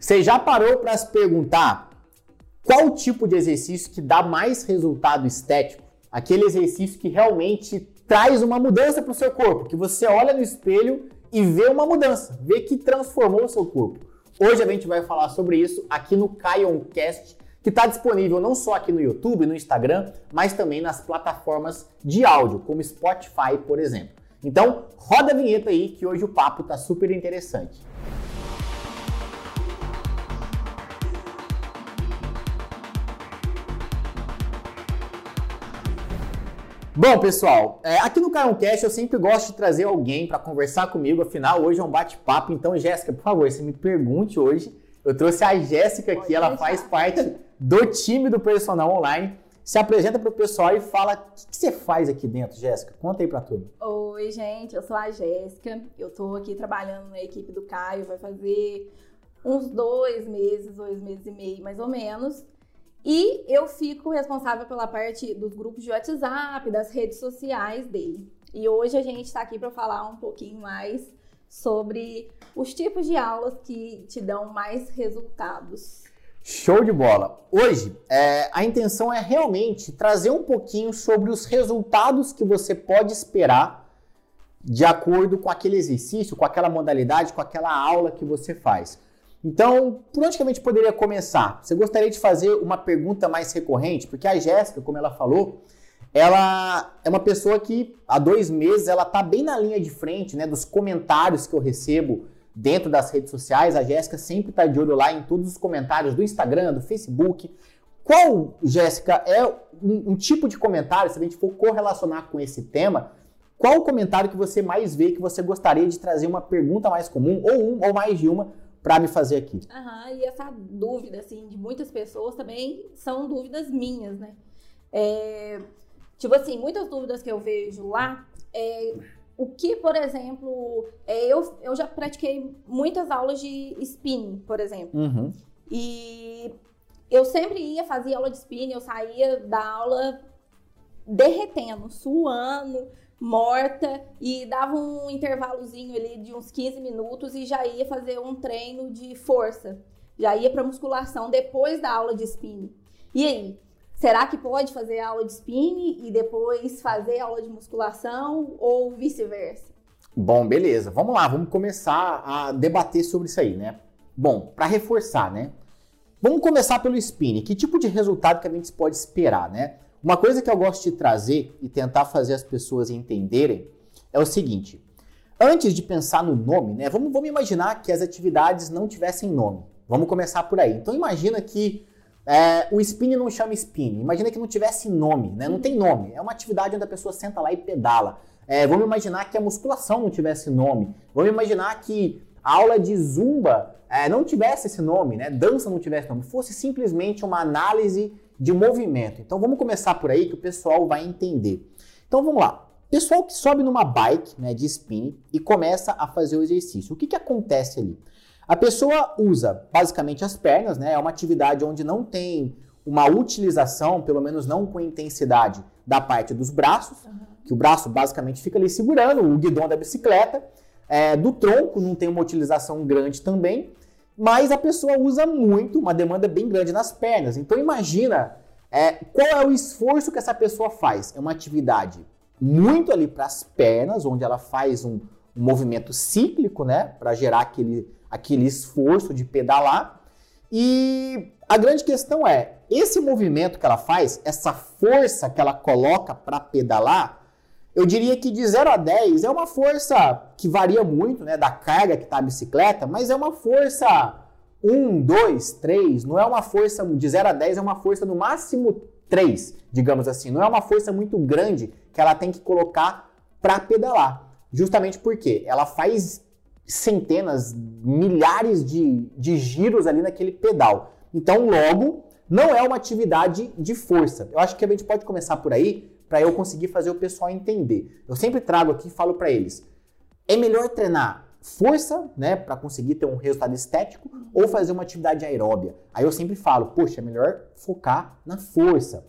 Você já parou para se perguntar qual tipo de exercício que dá mais resultado estético? Aquele exercício que realmente traz uma mudança para o seu corpo, que você olha no espelho e vê uma mudança, vê que transformou o seu corpo. Hoje a gente vai falar sobre isso aqui no Kioncast, que está disponível não só aqui no YouTube, no Instagram, mas também nas plataformas de áudio, como Spotify, por exemplo. Então, roda a vinheta aí que hoje o papo está super interessante. Bom, pessoal, é, aqui no Caroncast eu sempre gosto de trazer alguém para conversar comigo, afinal hoje é um bate-papo. Então, Jéssica, por favor, você me pergunte hoje. Eu trouxe a Jéssica aqui, ela faz parte do time do Personal Online. Se apresenta para o pessoal e fala o que, que, você faz aqui dentro, Jéssica. Conta aí para tudo. Oi, gente, eu sou a Jéssica. Eu estou aqui trabalhando na equipe do Caio, vai fazer uns dois meses, dois meses e meio mais ou menos. E eu fico responsável pela parte dos grupos de WhatsApp, das redes sociais dele. E hoje a gente está aqui para falar um pouquinho mais sobre os tipos de aulas que te dão mais resultados. Show de bola! Hoje, é, a intenção é realmente trazer um pouquinho sobre os resultados que você pode esperar de acordo com aquele exercício, com aquela modalidade, com aquela aula que você faz. Então, por onde que a gente poderia começar? Você gostaria de fazer uma pergunta mais recorrente? Porque a Jéssica, como ela falou, ela é uma pessoa que há dois meses ela está bem na linha de frente, né, dos comentários que eu recebo dentro das redes sociais. A Jéssica sempre está de olho lá em todos os comentários do Instagram, do Facebook. Qual, Jéssica, é um, um tipo de comentário, se a gente for correlacionar com esse tema, qual o comentário que você mais vê que você gostaria de trazer uma pergunta mais comum, ou um ou mais de uma, para me fazer aqui. Uhum, e essa dúvida, assim, de muitas pessoas também são dúvidas minhas, né? É, tipo assim, muitas dúvidas que eu vejo lá é o que, por exemplo, é, eu, eu já pratiquei muitas aulas de spinning, por exemplo. Uhum. E eu sempre ia fazer aula de spinning, eu saía da aula derretendo, suando, morta e dava um intervalozinho ali de uns 15 minutos e já ia fazer um treino de força. Já ia para musculação depois da aula de spinning. E aí, será que pode fazer aula de spinning e depois fazer aula de musculação ou vice-versa? Bom, beleza. Vamos lá, vamos começar a debater sobre isso aí, né? Bom, para reforçar, né? Vamos começar pelo spinning. Que tipo de resultado que a gente pode esperar, né? Uma coisa que eu gosto de trazer e tentar fazer as pessoas entenderem é o seguinte: antes de pensar no nome, né? Vamos, vamos imaginar que as atividades não tivessem nome. Vamos começar por aí. Então imagina que é, o spin não chama spin. Imagina que não tivesse nome, né? Não tem nome. É uma atividade onde a pessoa senta lá e pedala. É, vamos imaginar que a musculação não tivesse nome. Vamos imaginar que a aula de zumba é, não tivesse esse nome, né? Dança não tivesse nome. Fosse simplesmente uma análise de movimento. Então vamos começar por aí que o pessoal vai entender. Então vamos lá. Pessoal que sobe numa bike né, de spinning e começa a fazer o exercício. O que, que acontece ali? A pessoa usa basicamente as pernas, né? É uma atividade onde não tem uma utilização, pelo menos não com intensidade, da parte dos braços, uhum. que o braço basicamente fica ali segurando o guidão da bicicleta. É, do tronco não tem uma utilização grande também mas a pessoa usa muito, uma demanda bem grande nas pernas. Então imagina é, qual é o esforço que essa pessoa faz. É uma atividade muito ali para as pernas, onde ela faz um, um movimento cíclico, né, para gerar aquele, aquele esforço de pedalar. E a grande questão é, esse movimento que ela faz, essa força que ela coloca para pedalar, eu diria que de 0 a 10 é uma força que varia muito, né, da carga que está a bicicleta, mas é uma força 1, 2, 3, não é uma força de 0 a 10, é uma força no máximo 3, digamos assim. Não é uma força muito grande que ela tem que colocar para pedalar. Justamente porque ela faz centenas, milhares de, de giros ali naquele pedal. Então, logo, não é uma atividade de força. Eu acho que a gente pode começar por aí, para eu conseguir fazer o pessoal entender. Eu sempre trago aqui e falo para eles: é melhor treinar força, né, para conseguir ter um resultado estético ou fazer uma atividade aeróbia. Aí eu sempre falo, poxa, é melhor focar na força.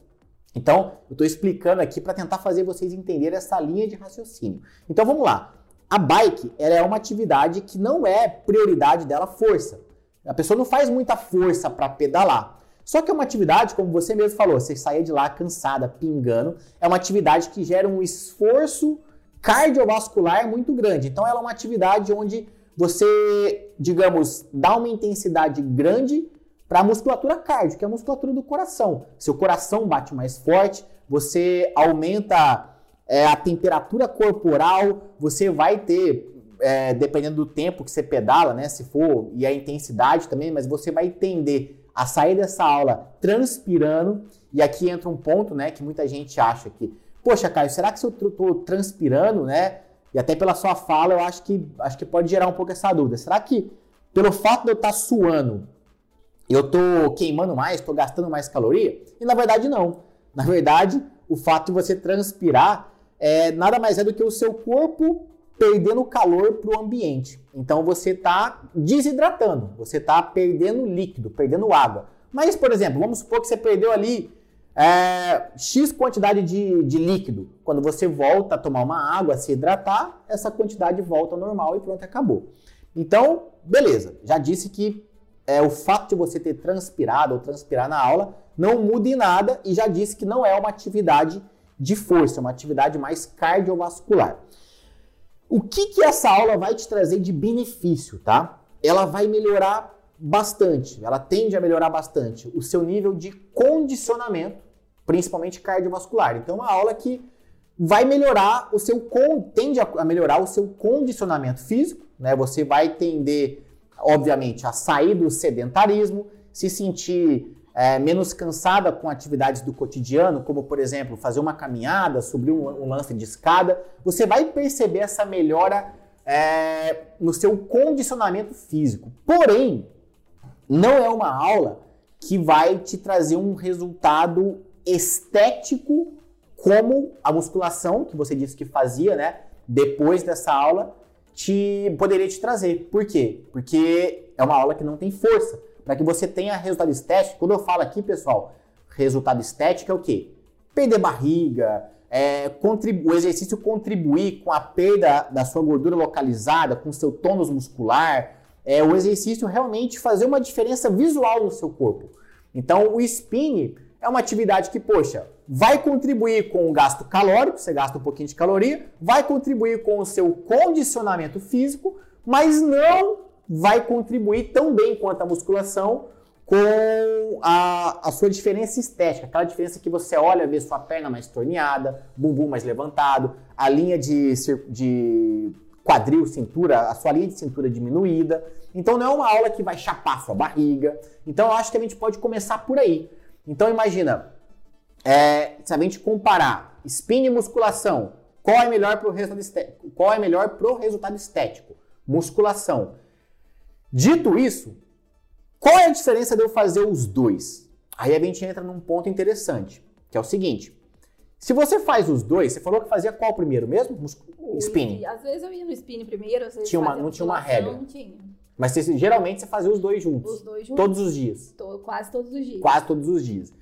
Então, eu estou explicando aqui para tentar fazer vocês entenderem essa linha de raciocínio. Então, vamos lá. A bike ela é uma atividade que não é prioridade dela força. A pessoa não faz muita força para pedalar. Só que é uma atividade, como você mesmo falou, você sair de lá cansada, pingando, é uma atividade que gera um esforço cardiovascular muito grande. Então ela é uma atividade onde você, digamos, dá uma intensidade grande para a musculatura cardio, que é a musculatura do coração. Seu coração bate mais forte, você aumenta é, a temperatura corporal, você vai ter, é, dependendo do tempo que você pedala, né, se for, e a intensidade também, mas você vai tender a sair dessa aula transpirando, e aqui entra um ponto, né, que muita gente acha que, poxa, Caio, será que se eu estou transpirando, né, e até pela sua fala, eu acho que, acho que pode gerar um pouco essa dúvida, será que pelo fato de eu estar tá suando, eu estou queimando mais, estou gastando mais caloria? E na verdade não. Na verdade, o fato de você transpirar é, nada mais é do que o seu corpo perdendo calor para o ambiente. Então você está desidratando, você está perdendo líquido, perdendo água. Mas, por exemplo, vamos supor que você perdeu ali é, X quantidade de, de líquido. Quando você volta a tomar uma água, se hidratar, essa quantidade volta ao normal e pronto, acabou. Então, beleza, já disse que é, o fato de você ter transpirado ou transpirar na aula não muda em nada e já disse que não é uma atividade de força, uma atividade mais cardiovascular. O que, que essa aula vai te trazer de benefício, tá? Ela vai melhorar bastante, ela tende a melhorar bastante o seu nível de condicionamento, principalmente cardiovascular. Então, é uma aula que vai melhorar o seu tende a melhorar o seu condicionamento físico, né? Você vai tender, obviamente, a sair do sedentarismo, se sentir é, menos cansada com atividades do cotidiano, como por exemplo fazer uma caminhada, subir um, um lance de escada, você vai perceber essa melhora é, no seu condicionamento físico. Porém, não é uma aula que vai te trazer um resultado estético como a musculação que você disse que fazia, né? Depois dessa aula, te poderia te trazer. Por quê? Porque é uma aula que não tem força para que você tenha resultado estético. Quando eu falo aqui, pessoal, resultado estético é o quê? Perder barriga, é, o exercício contribuir com a perda da sua gordura localizada, com o seu tônus muscular, é, o exercício realmente fazer uma diferença visual no seu corpo. Então, o spin é uma atividade que, poxa, vai contribuir com o gasto calórico, você gasta um pouquinho de caloria, vai contribuir com o seu condicionamento físico, mas não vai contribuir tão bem quanto a musculação com a, a sua diferença estética, aquela diferença que você olha, vê sua perna mais torneada, bumbum mais levantado, a linha de, de quadril, cintura, a sua linha de cintura diminuída. Então não é uma aula que vai chapar sua barriga. Então eu acho que a gente pode começar por aí. Então imagina, é, se a gente comparar spin e musculação, qual é melhor para o resultado? Qual é melhor para o resultado estético? Musculação. Dito isso, qual é a diferença de eu fazer os dois? Aí a gente entra num ponto interessante, que é o seguinte. Se você faz os dois, você falou que fazia qual primeiro mesmo? spinning. Às vezes eu ia no spinning primeiro, às vezes tinha uma, não tinha uma regra. Não tinha. Mas você, geralmente você fazia os dois juntos. Os dois juntos. Todos os dias. quase todos os dias. Quase todos os dias.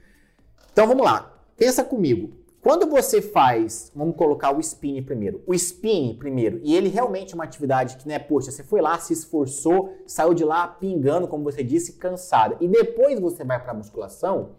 Então vamos lá. Pensa comigo. Quando você faz, vamos colocar o spin primeiro, o spin primeiro, e ele realmente é uma atividade que, né, poxa, você foi lá, se esforçou, saiu de lá pingando, como você disse, cansada, e depois você vai para a musculação,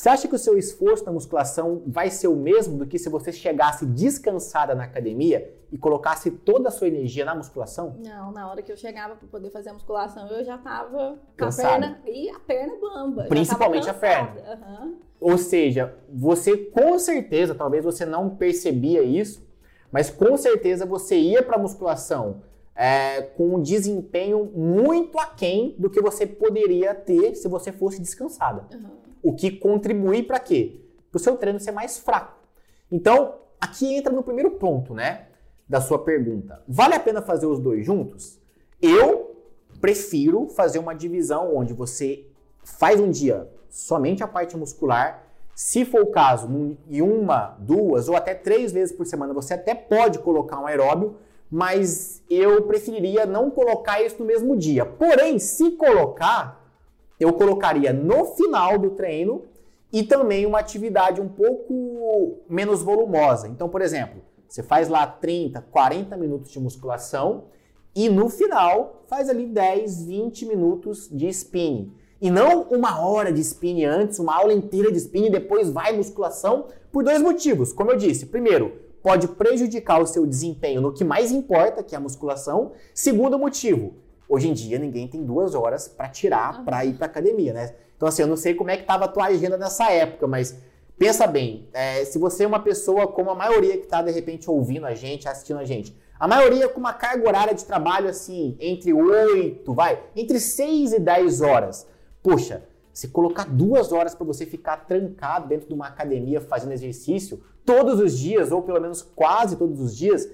você acha que o seu esforço na musculação vai ser o mesmo do que se você chegasse descansada na academia e colocasse toda a sua energia na musculação? Não, na hora que eu chegava para poder fazer a musculação, eu já tava cansada. a perna e a perna bamba. Principalmente a perna. Uhum. Ou seja, você com certeza, talvez você não percebia isso, mas com certeza você ia para a musculação é, com um desempenho muito aquém do que você poderia ter se você fosse descansada. Uhum. O que contribui para quê? Para o seu treino ser mais fraco. Então, aqui entra no primeiro ponto, né? Da sua pergunta. Vale a pena fazer os dois juntos? Eu prefiro fazer uma divisão onde você faz um dia somente a parte muscular. Se for o caso, em uma, duas ou até três vezes por semana, você até pode colocar um aeróbio, mas eu preferiria não colocar isso no mesmo dia. Porém, se colocar, eu colocaria no final do treino e também uma atividade um pouco menos volumosa. Então, por exemplo, você faz lá 30, 40 minutos de musculação e no final faz ali 10, 20 minutos de spinning. E não uma hora de spinning antes, uma aula inteira de spinning e depois vai musculação, por dois motivos. Como eu disse, primeiro, pode prejudicar o seu desempenho no que mais importa, que é a musculação. Segundo motivo, hoje em dia ninguém tem duas horas para tirar para ir para academia, né? Então assim, eu não sei como é que estava a tua agenda nessa época, mas pensa bem, é, se você é uma pessoa como a maioria que está de repente ouvindo a gente, assistindo a gente, a maioria com uma carga horária de trabalho assim, entre 8, vai, entre 6 e 10 horas. Poxa, se colocar duas horas para você ficar trancado dentro de uma academia fazendo exercício todos os dias, ou pelo menos quase todos os dias,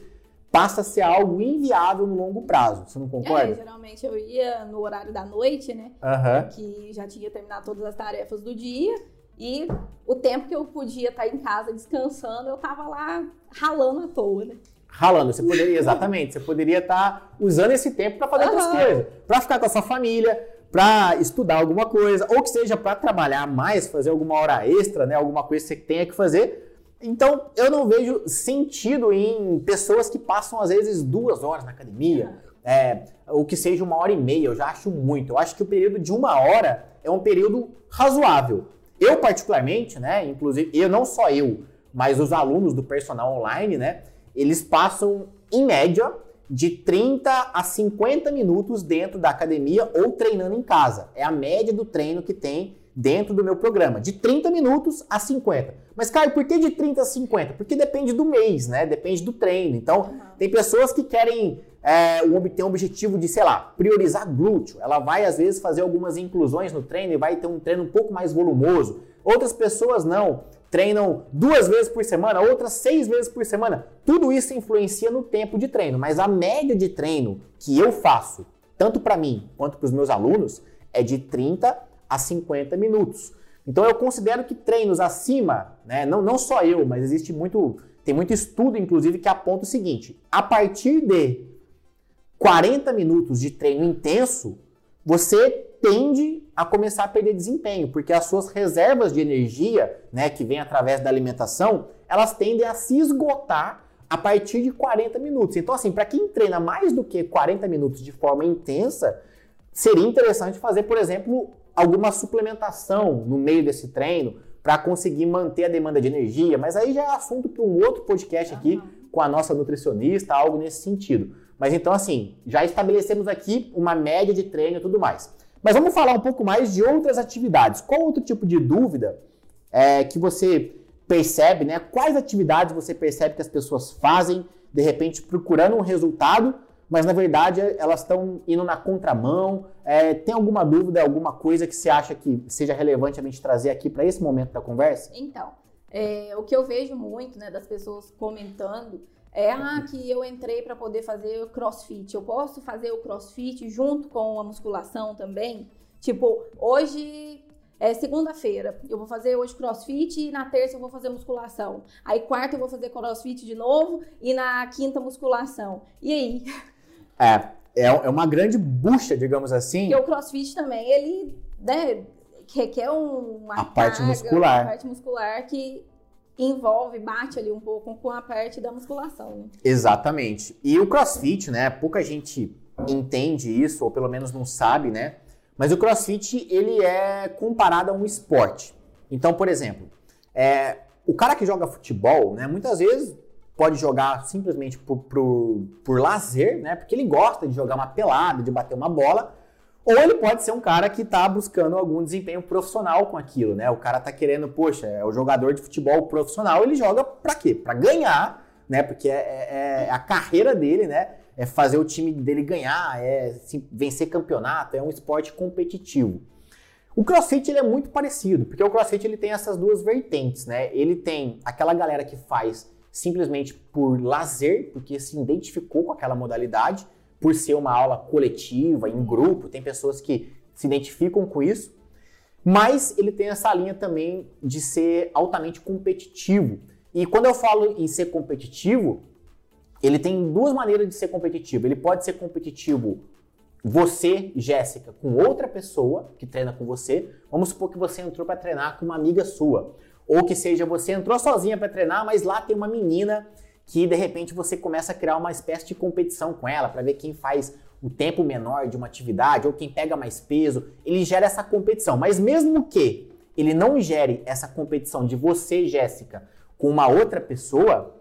passa a ser algo inviável no longo prazo. Você não concorda? É, geralmente eu ia no horário da noite, né? Uhum. Que já tinha terminado todas as tarefas do dia. E o tempo que eu podia estar em casa descansando, eu tava lá ralando à toa, né? ralando. Você poderia, exatamente, você poderia estar tá usando esse tempo para fazer uhum. outras coisas, para ficar com a sua família, para estudar alguma coisa, ou que seja para trabalhar mais, fazer alguma hora extra, né, alguma coisa que você tenha que fazer. Então, eu não vejo sentido em pessoas que passam às vezes duas horas na academia, é, ou que seja uma hora e meia. Eu já acho muito. Eu acho que o período de uma hora é um período razoável. Eu particularmente, né, inclusive, eu não só eu, mas os alunos do personal online, né, eles passam, em média, de 30 a 50 minutos dentro da academia ou treinando em casa. É a média do treino que tem dentro do meu programa, de 30 minutos a 50. Mas, Caio, por que de 30 a 50? Porque depende do mês, né? Depende do treino. Então, uhum. tem pessoas que querem é, ter um objetivo de, sei lá, priorizar glúteo. Ela vai, às vezes, fazer algumas inclusões no treino e vai ter um treino um pouco mais volumoso. Outras pessoas não treinam duas vezes por semana, outras seis vezes por semana. Tudo isso influencia no tempo de treino, mas a média de treino que eu faço, tanto para mim quanto para os meus alunos, é de 30 a 50 minutos. Então eu considero que treinos acima, né, não, não só eu, mas existe muito, tem muito estudo inclusive que aponta o seguinte: a partir de 40 minutos de treino intenso, você tende a começar a perder desempenho, porque as suas reservas de energia, né, que vem através da alimentação, elas tendem a se esgotar a partir de 40 minutos. Então, assim, para quem treina mais do que 40 minutos de forma intensa, seria interessante fazer, por exemplo, alguma suplementação no meio desse treino para conseguir manter a demanda de energia, mas aí já é assunto para um outro podcast aqui com a nossa nutricionista, algo nesse sentido. Mas então, assim, já estabelecemos aqui uma média de treino e tudo mais. Mas vamos falar um pouco mais de outras atividades. Qual outro tipo de dúvida é, que você percebe, né? Quais atividades você percebe que as pessoas fazem, de repente procurando um resultado, mas na verdade elas estão indo na contramão? É, tem alguma dúvida, alguma coisa que você acha que seja relevante a gente trazer aqui para esse momento da conversa? Então, é, o que eu vejo muito né, das pessoas comentando é ah, que eu entrei para poder fazer crossfit. Eu posso fazer o crossfit junto com a musculação também? Tipo, hoje é segunda-feira, eu vou fazer hoje crossfit e na terça eu vou fazer musculação. Aí quarta eu vou fazer crossfit de novo e na quinta musculação. E aí? É, é, é uma grande bucha, digamos assim. Porque o crossfit também, ele né, requer uma a parte muscular. Uma parte muscular que envolve, bate ali um pouco com a parte da musculação. Né? Exatamente. E o CrossFit, né? Pouca gente entende isso, ou pelo menos não sabe, né? Mas o CrossFit ele é comparado a um esporte. Então, por exemplo, é, o cara que joga futebol, né? Muitas vezes pode jogar simplesmente por, por, por lazer, né? Porque ele gosta de jogar uma pelada, de bater uma bola. Ou ele pode ser um cara que está buscando algum desempenho profissional com aquilo, né? O cara está querendo, poxa, é o jogador de futebol profissional, ele joga para quê? Para ganhar, né? Porque é, é, é, a carreira dele, né? É fazer o time dele ganhar, é vencer campeonato, é um esporte competitivo. O CrossFit ele é muito parecido, porque o CrossFit ele tem essas duas vertentes, né? Ele tem aquela galera que faz simplesmente por lazer, porque se identificou com aquela modalidade, por ser uma aula coletiva, em grupo, tem pessoas que se identificam com isso, mas ele tem essa linha também de ser altamente competitivo. E quando eu falo em ser competitivo, ele tem duas maneiras de ser competitivo. Ele pode ser competitivo você, Jéssica, com outra pessoa que treina com você. Vamos supor que você entrou para treinar com uma amiga sua, ou que seja você entrou sozinha para treinar, mas lá tem uma menina que de repente você começa a criar uma espécie de competição com ela para ver quem faz o tempo menor de uma atividade ou quem pega mais peso. Ele gera essa competição. Mas mesmo que ele não gere essa competição de você, Jéssica, com uma outra pessoa,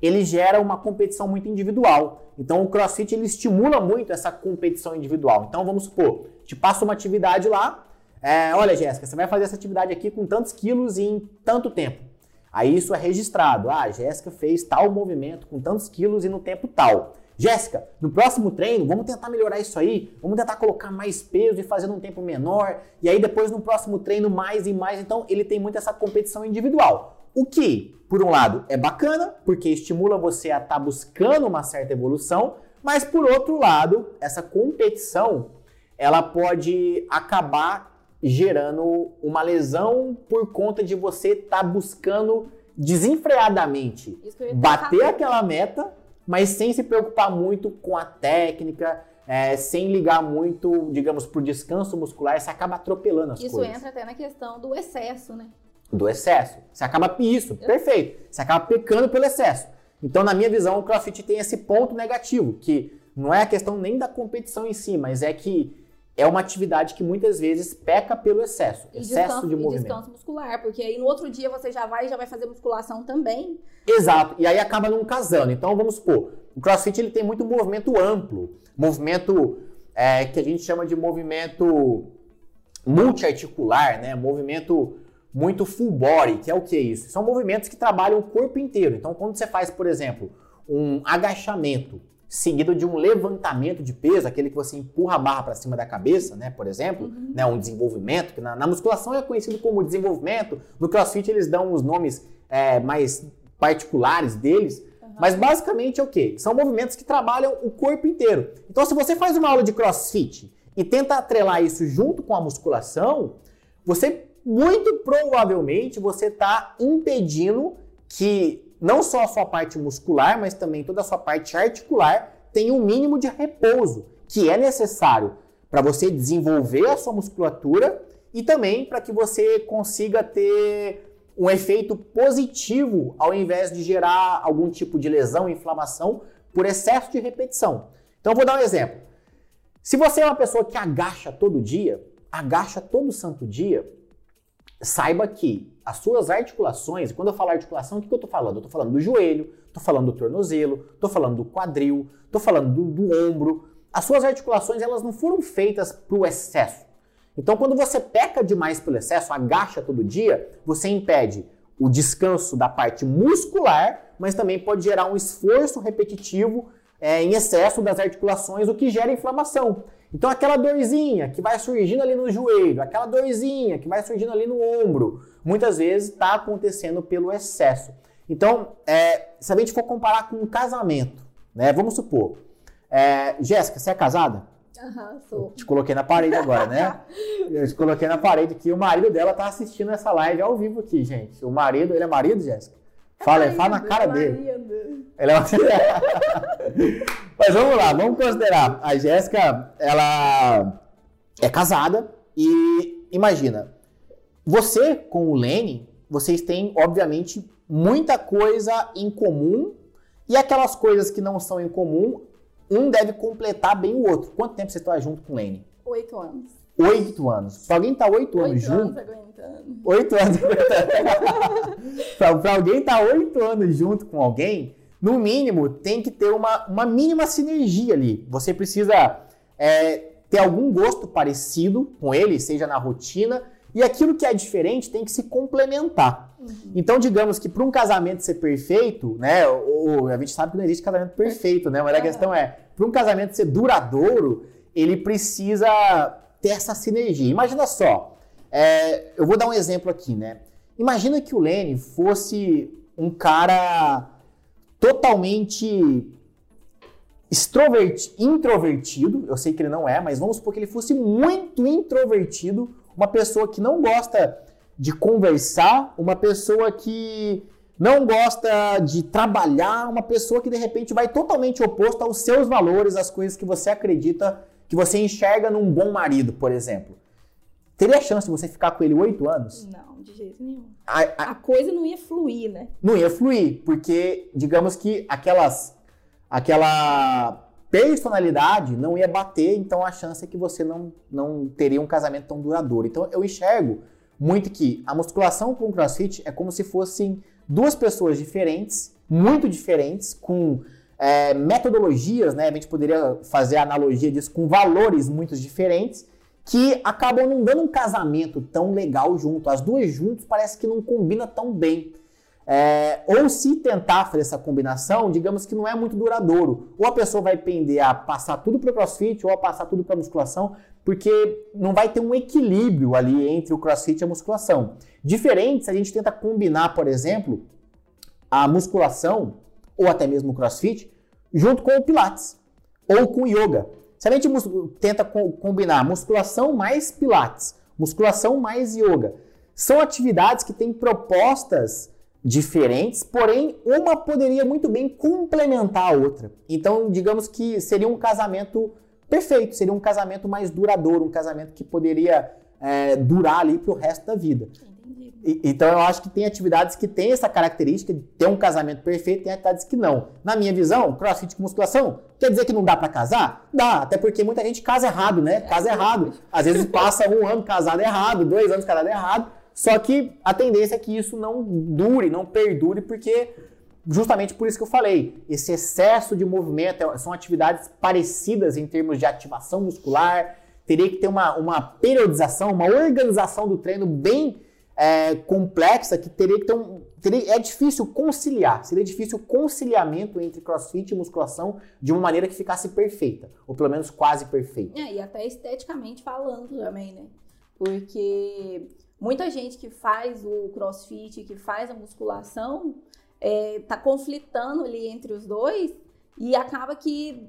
ele gera uma competição muito individual. Então o CrossFit ele estimula muito essa competição individual. Então vamos supor, te passa uma atividade lá, é, olha Jéssica, você vai fazer essa atividade aqui com tantos quilos em tanto tempo. Aí isso é registrado. Ah, Jéssica fez tal movimento com tantos quilos e no tempo tal. Jéssica, no próximo treino, vamos tentar melhorar isso aí, vamos tentar colocar mais peso e fazer num tempo menor, e aí depois no próximo treino mais e mais. Então ele tem muito essa competição individual. O que, por um lado, é bacana, porque estimula você a estar tá buscando uma certa evolução, mas por outro lado, essa competição ela pode acabar gerando uma lesão por conta de você estar tá buscando desenfreadamente bater aquela meta, mas sem se preocupar muito com a técnica, é, sem ligar muito, digamos, para o descanso muscular, você acaba atropelando as Isso coisas. Isso entra até na questão do excesso, né? Do excesso. Você acaba, isso, Eu... perfeito. Você acaba pecando pelo excesso. Então, na minha visão, o CrossFit tem esse ponto negativo, que não é a questão nem da competição em si, mas é que é uma atividade que muitas vezes peca pelo excesso, e excesso descanso, de movimento. E descanso muscular, porque aí no outro dia você já vai já vai fazer musculação também. Exato, e aí acaba não casando. Então vamos supor, o CrossFit ele tem muito movimento amplo, movimento é, que a gente chama de movimento multiarticular, né? Movimento muito full body, que é o que isso? São movimentos que trabalham o corpo inteiro. Então quando você faz, por exemplo, um agachamento, seguido de um levantamento de peso, aquele que você empurra a barra para cima da cabeça, né, por exemplo, uhum. né, um desenvolvimento, que na, na, musculação é conhecido como desenvolvimento, no crossfit eles dão os nomes é, mais particulares deles, uhum. mas basicamente é o quê? São movimentos que trabalham o corpo inteiro. Então se você faz uma aula de crossfit e tenta atrelar isso junto com a musculação, você muito provavelmente você está impedindo que não só a sua parte muscular, mas também toda a sua parte articular tem um mínimo de repouso que é necessário para você desenvolver a sua musculatura e também para que você consiga ter um efeito positivo ao invés de gerar algum tipo de lesão, inflamação por excesso de repetição. Então vou dar um exemplo. Se você é uma pessoa que agacha todo dia, agacha todo santo dia, saiba que as suas articulações, quando eu falo articulação, o que, que eu estou falando? Eu estou falando do joelho, estou falando do tornozelo, estou falando do quadril, estou falando do, do, ombro. As suas articulações elas não foram feitas para o excesso. Então, quando você peca demais pelo excesso, agacha todo dia, você impede o descanso da parte muscular, mas também pode gerar um esforço repetitivo é, em excesso das articulações, o que gera inflamação. Então, aquela dorzinha que vai surgindo ali no joelho, aquela dorzinha que vai surgindo ali no ombro, muitas vezes está acontecendo pelo excesso. Então, é, se a gente for comparar com um casamento, né? Vamos supor, é, Jéssica, você é casada? Aham, sou. te coloquei na parede agora, né? Eu te coloquei na parede que o marido dela tá assistindo essa live ao vivo aqui, gente. O marido, ele é marido, Jéssica? Fala, fala na cara dele. Ele é uma... Mas vamos lá, vamos considerar. A Jéssica, ela é casada e imagina, você com o Lenny, vocês têm, obviamente, muita coisa em comum e aquelas coisas que não são em comum, um deve completar bem o outro. Quanto tempo você está junto com o Lenny? Oito anos. Oito anos. Se alguém tá oito anos junto. Oito anos pra, alguém estar tá oito anos junto com alguém, no mínimo tem que ter uma, uma mínima sinergia ali. Você precisa é, ter algum gosto parecido com ele, seja na rotina, e aquilo que é diferente tem que se complementar. Uhum. Então, digamos que para um casamento ser perfeito, né? Ou, a gente sabe que não existe casamento perfeito, né? Mas a questão é, para um casamento ser duradouro, ele precisa ter essa sinergia. Imagina só, é, eu vou dar um exemplo aqui, né? Imagina que o Lenny fosse um cara totalmente introvertido, eu sei que ele não é, mas vamos supor que ele fosse muito introvertido, uma pessoa que não gosta de conversar, uma pessoa que não gosta de trabalhar, uma pessoa que de repente vai totalmente oposto aos seus valores, às coisas que você acredita que você enxerga num bom marido, por exemplo. Teria chance de você ficar com ele oito anos? Não, de jeito nenhum. A, a, A coisa não ia fluir, né? não ia fluir, porque digamos que aquelas aquela personalidade não ia bater, então a chance é que você não, não teria um casamento tão duradouro. Então eu enxergo muito que a musculação com o CrossFit é como se fossem duas pessoas diferentes, muito diferentes, com é, metodologias, né? A gente poderia fazer a analogia disso com valores muito diferentes, que acabam não dando um casamento tão legal junto. As duas juntas parece que não combina tão bem. É, ou se tentar fazer essa combinação, digamos que não é muito duradouro. Ou a pessoa vai pender a passar tudo para o crossfit ou a passar tudo para musculação, porque não vai ter um equilíbrio ali entre o crossfit e a musculação. Diferente se a gente tenta combinar, por exemplo, a musculação ou até mesmo o crossfit junto com o pilates ou com o yoga. Se a gente tenta co- combinar musculação mais pilates, musculação mais yoga, são atividades que têm propostas diferentes, porém uma poderia muito bem complementar a outra. Então, digamos que seria um casamento perfeito, seria um casamento mais duradouro, um casamento que poderia é, durar ali para o resto da vida. Entendi. E- Então eu acho que tem atividades que têm essa característica de ter um casamento perfeito, tem atividades que não. Na minha visão, crossfit com musculação, quer dizer que não dá pra casar? Dá, até porque muita gente casa errado, né? Casa errado. Às vezes passa um ano casado errado, dois anos casado errado. Só que a tendência é que isso não dure, não perdure, porque justamente por isso que eu falei, esse excesso de movimento é- são atividades parecidas em termos de ativação muscular, teria que ter uma, uma periodização, uma organização do treino bem é, complexa que teria que ter um. Teria, é difícil conciliar, seria difícil o conciliamento entre crossfit e musculação de uma maneira que ficasse perfeita, ou pelo menos quase perfeita. É, e até esteticamente falando também, né? Porque muita gente que faz o crossfit, que faz a musculação, é, tá conflitando ali entre os dois e acaba que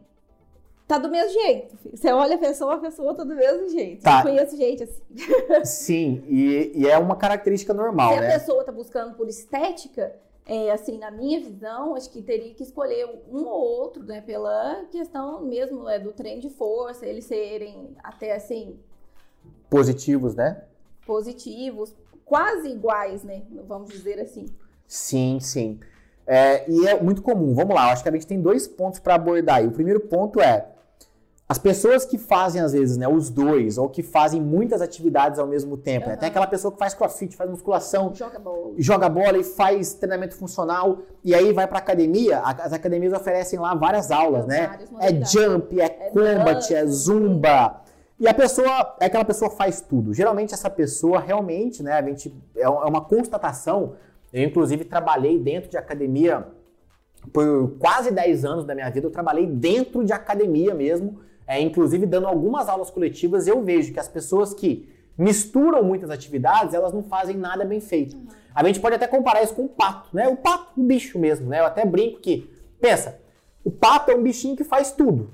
tá do mesmo jeito. Você olha a pessoa, a pessoa tá do mesmo jeito. Tá. Eu conheço gente assim. Sim, e, e é uma característica normal, Se a né? pessoa tá buscando por estética, é, assim, na minha visão, acho que teria que escolher um ou outro, né? Pela questão mesmo é, do treino de força, eles serem até assim Positivos, né? positivos, quase iguais, né? Vamos dizer assim. Sim, sim. É, e é muito comum. Vamos lá, acho que a gente tem dois pontos para abordar aí. O primeiro ponto é as pessoas que fazem, às vezes, né, os dois, ou que fazem muitas atividades ao mesmo tempo. né? Aham. Tem aquela pessoa que faz crossfit, faz musculação, Joga bola. joga bola e faz treinamento funcional, e aí vai pra academia. As academias oferecem lá várias aulas, né? É jump, é, É combat, é zumba. E a pessoa, é aquela pessoa que faz tudo. Geralmente essa pessoa realmente, né, a gente, é é uma constatação. Eu, inclusive, trabalhei dentro de academia por quase 10 anos da minha vida. Eu trabalhei dentro de academia mesmo, é, inclusive dando algumas aulas coletivas. Eu vejo que as pessoas que misturam muitas atividades, elas não fazem nada bem feito. A gente pode até comparar isso com o pato, né? O pato, o bicho mesmo, né? Eu até brinco que, pensa, o pato é um bichinho que faz tudo.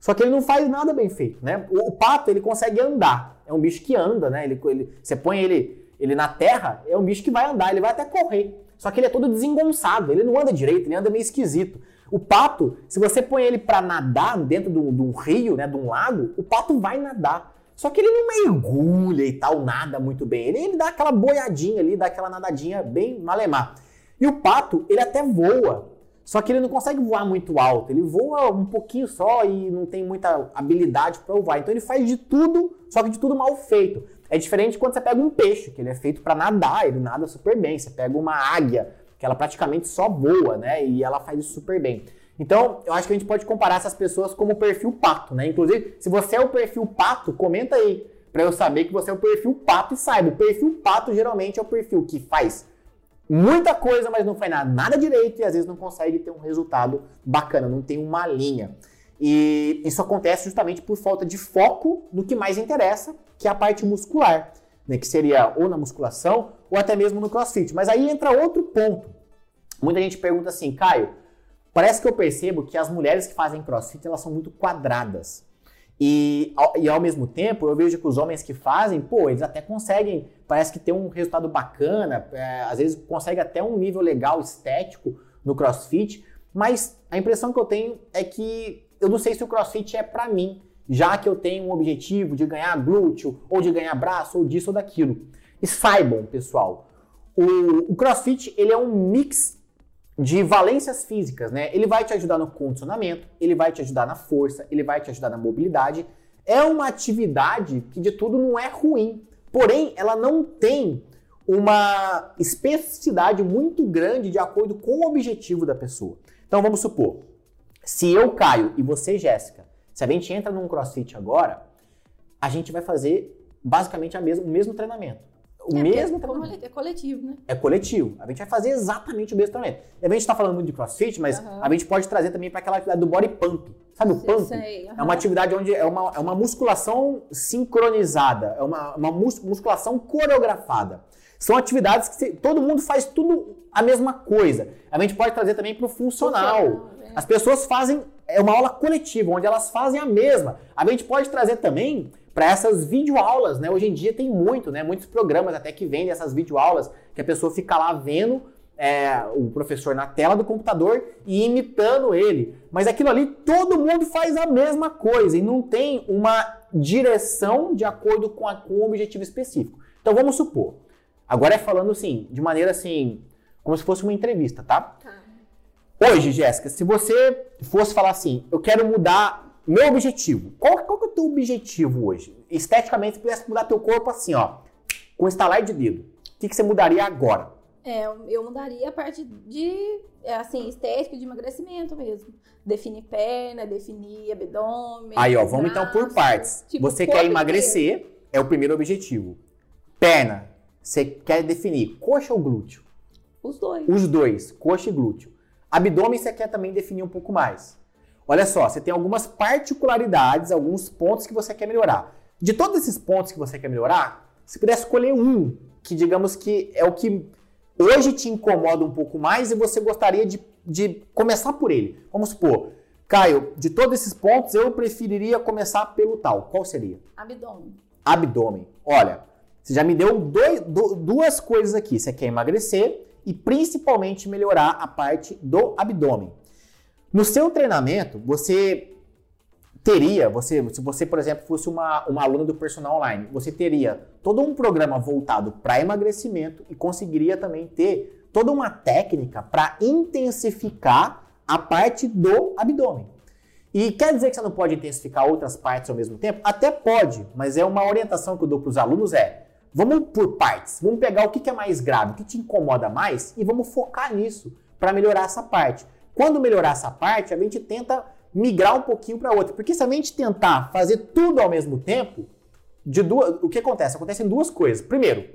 Só que ele não faz nada bem feito, né? O, o pato, ele consegue andar. É um bicho que anda, né? Ele, ele- você põe ele, ele na terra, é um bicho que vai andar, ele vai até correr. Só que ele é todo desengonçado, ele não anda direito, ele anda meio esquisito. O pato, se você põe ele para nadar dentro de um, rio, né, de um lago, o pato vai nadar. Só que ele não mergulha e tal, nada muito bem. Ele, ele dá aquela boiadinha ali, dá aquela nadadinha bem malemar. E o pato, ele até voa. Só que ele não consegue voar muito alto. Ele voa um pouquinho só e não tem muita habilidade para voar. Então ele faz de tudo, só que de tudo mal feito. É diferente quando você pega um peixe, que ele é feito para nadar, ele nada super bem. Você pega uma águia, que ela praticamente só voa, né? E ela faz isso super bem. Então, eu acho que a gente pode comparar essas pessoas como o perfil pato, né? Inclusive, se você é o perfil pato, comenta aí para eu saber que você é o perfil pato e saiba. O perfil pato geralmente é o perfil que faz muita coisa, mas não faz nada, nada direito e às vezes não consegue ter um resultado bacana, não tem uma linha. E isso acontece justamente por falta de foco no que mais interessa, que é a parte muscular, né? que seria ou na musculação ou até mesmo no crossfit. Mas aí entra outro ponto. Muita gente pergunta assim, Caio, parece que eu percebo que as mulheres que fazem crossfit elas são muito quadradas. E ao, e ao mesmo tempo, eu vejo que os homens que fazem, pô, eles até conseguem, parece que tem um resultado bacana, é, às vezes consegue até um nível legal estético no crossfit, mas a impressão que eu tenho é que eu não sei se o crossfit é pra mim. já que eu tenho um objetivo de ganhar glúteo, ou de ganhar braço, ou disso ou daquilo. E saibam, pessoal, o, o CrossFit ele é um mix de valências físicas, né? Ele vai te ajudar no condicionamento, ele vai te ajudar na força, ele vai te ajudar na mobilidade. É uma atividade que de tudo não é ruim, porém ela não tem uma especificidade muito grande de acordo com o objetivo da pessoa. Então vamos supor, se eu caio e você, Jéssica, se a gente entra num CrossFit agora, a gente vai fazer basicamente a mesmo, o mesmo treinamento o é, mesmo treinamento. É coletivo, né? É coletivo. A gente vai fazer exatamente o mesmo. E a gente está falando muito de crossfit, mas uhum. a gente pode trazer também para aquela atividade do body pump. Sabe o pump? Sei, uhum. É uma atividade onde é uma, é uma musculação sincronizada, é uma, uma musculação coreografada. São atividades que todo mundo faz tudo a mesma coisa. A gente pode trazer também para o funcional. funcional é. As pessoas fazem, é uma aula coletiva, onde elas fazem a mesma. A gente pode trazer também para essas videoaulas, né? Hoje em dia tem muito, né? Muitos programas até que vendem essas videoaulas, que a pessoa fica lá vendo é, o professor na tela do computador e imitando ele. Mas aquilo ali, todo mundo faz a mesma coisa e não tem uma direção de acordo com, a, com um objetivo específico. Então vamos supor, agora é falando assim, de maneira assim, como se fosse uma entrevista, tá? tá. Hoje, Jéssica, se você fosse falar assim, eu quero mudar meu objetivo. Qual, qual que é o teu objetivo hoje? Esteticamente, se pudesse mudar teu corpo assim, ó, com estalar de dedo, o que, que você mudaria agora? É, eu mudaria a parte de, é, assim, estética de emagrecimento mesmo. Definir perna, definir abdômen. Aí, ó, vamos braço, então por partes. Tipo, você quer emagrecer, inteiro. é o primeiro objetivo. Perna, você quer definir coxa ou glúteo? Os dois. Os dois, coxa e glúteo. Abdômen você quer também definir um pouco mais. Olha só, você tem algumas particularidades, alguns pontos que você quer melhorar. De todos esses pontos que você quer melhorar, se puder escolher um, que digamos que é o que hoje te incomoda um pouco mais e você gostaria de, de começar por ele. Vamos supor, Caio, de todos esses pontos, eu preferiria começar pelo tal. Qual seria? Abdômen. Abdômen. Olha, você já me deu dois, duas coisas aqui. Você quer emagrecer e principalmente melhorar a parte do abdômen. No seu treinamento, você teria, você, se você, por exemplo, fosse uma, uma aluna do personal online, você teria todo um programa voltado para emagrecimento e conseguiria também ter toda uma técnica para intensificar a parte do abdômen. E quer dizer que você não pode intensificar outras partes ao mesmo tempo? Até pode, mas é uma orientação que eu dou para os alunos é, vamos por partes, vamos pegar o que é mais grave, o que te incomoda mais e vamos focar nisso para melhorar essa parte. Quando melhorar essa parte, a gente tenta migrar um pouquinho para outra. Porque se a gente tentar fazer tudo ao mesmo tempo, de duas, o que acontece? Acontecem duas coisas. Primeiro,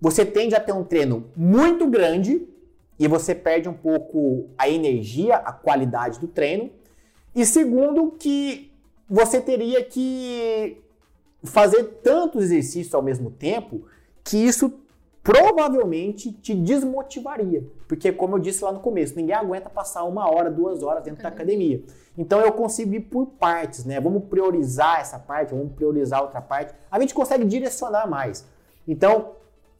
você tende a ter um treino muito grande e você perde um pouco a energia, a qualidade do treino. E segundo, que você teria que fazer tantos exercícios ao mesmo tempo que isso provavelmente te desmotivaria. Porque, como eu disse lá no começo, ninguém aguenta passar uma hora, duas horas dentro da academia. Então eu consigo ir por partes, né? Vamos priorizar essa parte, vamos priorizar outra parte. A gente consegue direcionar mais. Então,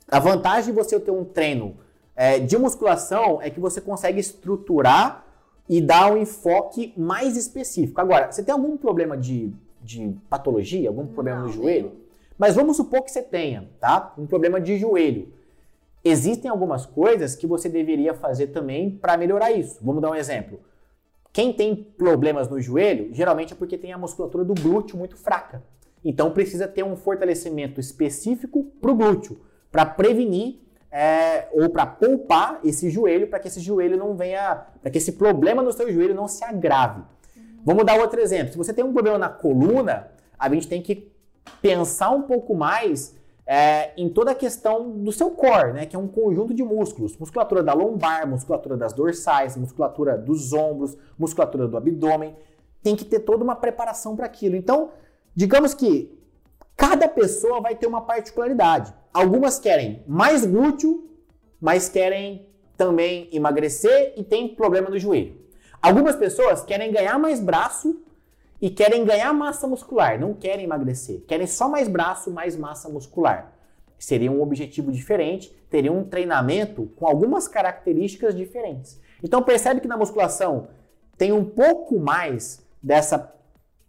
a vantagem de você ter um treino é, de musculação é que você consegue estruturar e dar um enfoque mais específico. Agora, você tem algum problema de, de patologia, algum problema Não, no joelho? Mas vamos supor que você tenha, tá? Um problema de joelho. Existem algumas coisas que você deveria fazer também para melhorar isso. Vamos dar um exemplo. Quem tem problemas no joelho, geralmente é porque tem a musculatura do glúteo muito fraca. Então precisa ter um fortalecimento específico para o glúteo, para prevenir é, ou para poupar esse joelho, para que esse joelho não venha, para que esse problema no seu joelho não se agrave. Vamos dar outro exemplo. Se você tem um problema na coluna, a gente tem que pensar um pouco mais é, em toda a questão do seu core, né, que é um conjunto de músculos, musculatura da lombar, musculatura das dorsais, musculatura dos ombros, musculatura do abdômen, tem que ter toda uma preparação para aquilo. Então, digamos que cada pessoa vai ter uma particularidade. Algumas querem mais glúteo, mas querem também emagrecer e tem problema no joelho. Algumas pessoas querem ganhar mais braço, e querem ganhar massa muscular, não querem emagrecer, querem só mais braço, mais massa muscular. Seria um objetivo diferente, teria um treinamento com algumas características diferentes. Então percebe que na musculação tem um pouco mais dessa